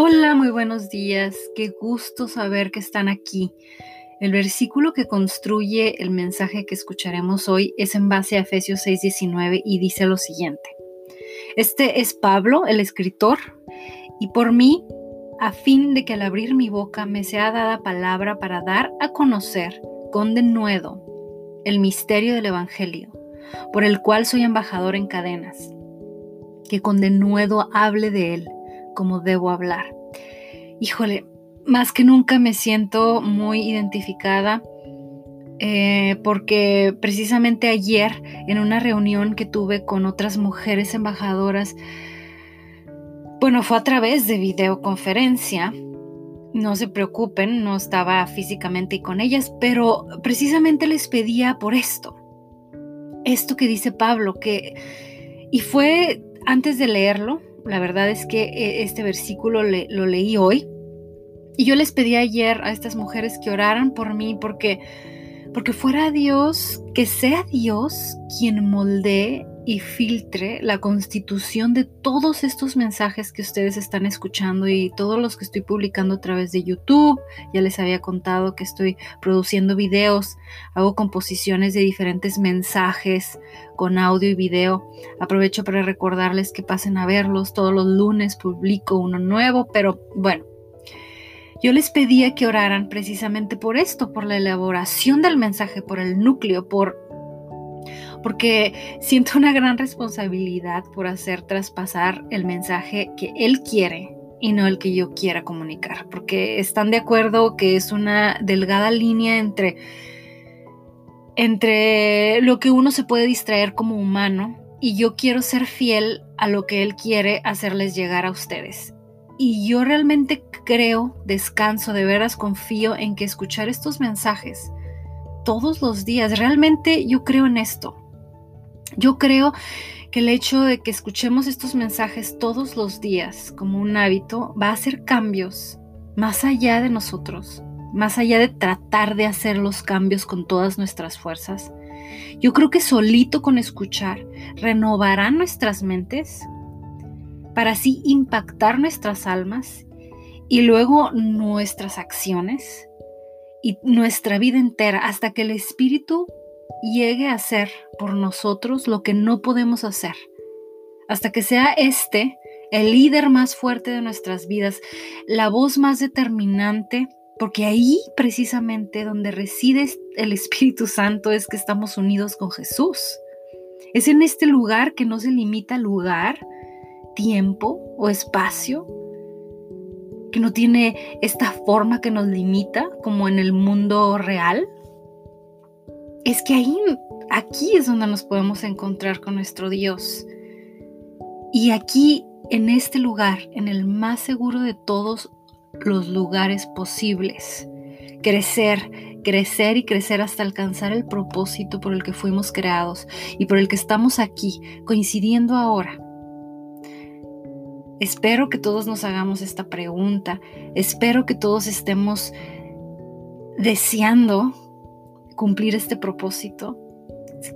Hola, muy buenos días. Qué gusto saber que están aquí. El versículo que construye el mensaje que escucharemos hoy es en base a Efesios 6:19 y dice lo siguiente. Este es Pablo, el escritor, y por mí, a fin de que al abrir mi boca me sea dada palabra para dar a conocer con denuedo el misterio del Evangelio, por el cual soy embajador en cadenas, que con denuedo hable de él como debo hablar. Híjole, más que nunca me siento muy identificada eh, porque precisamente ayer en una reunión que tuve con otras mujeres embajadoras, bueno, fue a través de videoconferencia. No se preocupen, no estaba físicamente con ellas, pero precisamente les pedía por esto. Esto que dice Pablo, que... Y fue antes de leerlo, la verdad es que eh, este versículo lo leí hoy. Y yo les pedí ayer a estas mujeres que oraran por mí porque, porque fuera Dios, que sea Dios quien moldee y filtre la constitución de todos estos mensajes que ustedes están escuchando y todos los que estoy publicando a través de YouTube. Ya les había contado que estoy produciendo videos, hago composiciones de diferentes mensajes con audio y video. Aprovecho para recordarles que pasen a verlos. Todos los lunes publico uno nuevo, pero bueno. Yo les pedía que oraran precisamente por esto, por la elaboración del mensaje, por el núcleo, por porque siento una gran responsabilidad por hacer traspasar el mensaje que Él quiere y no el que yo quiera comunicar, porque están de acuerdo que es una delgada línea entre, entre lo que uno se puede distraer como humano y yo quiero ser fiel a lo que Él quiere hacerles llegar a ustedes. Y yo realmente creo, descanso, de veras confío en que escuchar estos mensajes todos los días, realmente yo creo en esto. Yo creo que el hecho de que escuchemos estos mensajes todos los días como un hábito va a hacer cambios más allá de nosotros, más allá de tratar de hacer los cambios con todas nuestras fuerzas. Yo creo que solito con escuchar renovará nuestras mentes para así impactar nuestras almas y luego nuestras acciones y nuestra vida entera hasta que el Espíritu llegue a hacer por nosotros lo que no podemos hacer, hasta que sea este el líder más fuerte de nuestras vidas, la voz más determinante, porque ahí precisamente donde reside el Espíritu Santo es que estamos unidos con Jesús. Es en este lugar que no se limita lugar, tiempo o espacio, que no tiene esta forma que nos limita como en el mundo real, es que ahí, aquí es donde nos podemos encontrar con nuestro Dios. Y aquí, en este lugar, en el más seguro de todos los lugares posibles, crecer, crecer y crecer hasta alcanzar el propósito por el que fuimos creados y por el que estamos aquí, coincidiendo ahora. Espero que todos nos hagamos esta pregunta, espero que todos estemos deseando cumplir este propósito,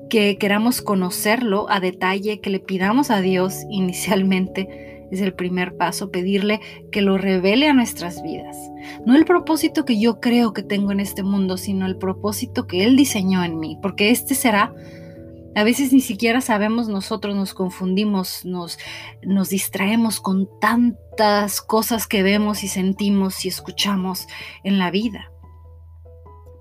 que queramos conocerlo a detalle, que le pidamos a Dios inicialmente, es el primer paso, pedirle que lo revele a nuestras vidas. No el propósito que yo creo que tengo en este mundo, sino el propósito que Él diseñó en mí, porque este será a veces ni siquiera sabemos nosotros, nos confundimos, nos, nos, distraemos con tantas cosas que vemos y sentimos y escuchamos en la vida.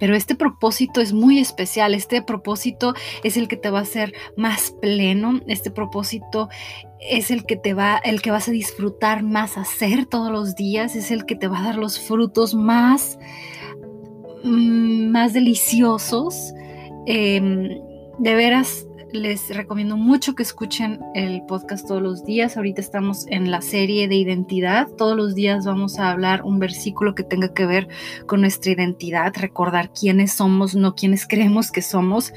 Pero este propósito es muy especial, este propósito es el que te va a hacer más pleno, este propósito es el que te va, el que vas a disfrutar más hacer todos los días, es el que te va a dar los frutos más, mm, más deliciosos. Em, de veras, les recomiendo mucho que escuchen el podcast todos los días. Ahorita estamos en la serie de identidad. Todos los días vamos a hablar un versículo que tenga que ver con nuestra identidad, recordar quiénes somos, no quiénes creemos que somos.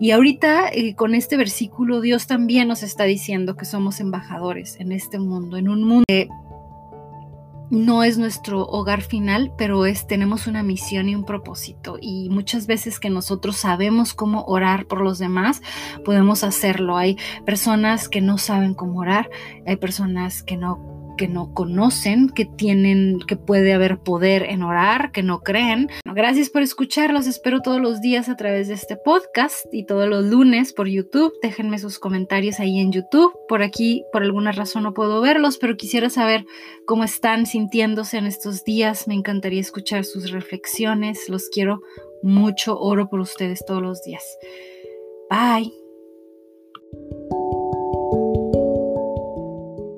Y ahorita eh, con este versículo Dios también nos está diciendo que somos embajadores en este mundo, en un mundo no es nuestro hogar final, pero es tenemos una misión y un propósito y muchas veces que nosotros sabemos cómo orar por los demás, podemos hacerlo. Hay personas que no saben cómo orar, hay personas que no que no conocen, que tienen, que puede haber poder en orar, que no creen. Gracias por escucharlos, espero todos los días a través de este podcast y todos los lunes por YouTube. Déjenme sus comentarios ahí en YouTube. Por aquí, por alguna razón no puedo verlos, pero quisiera saber cómo están sintiéndose en estos días. Me encantaría escuchar sus reflexiones. Los quiero mucho. Oro por ustedes todos los días. Bye.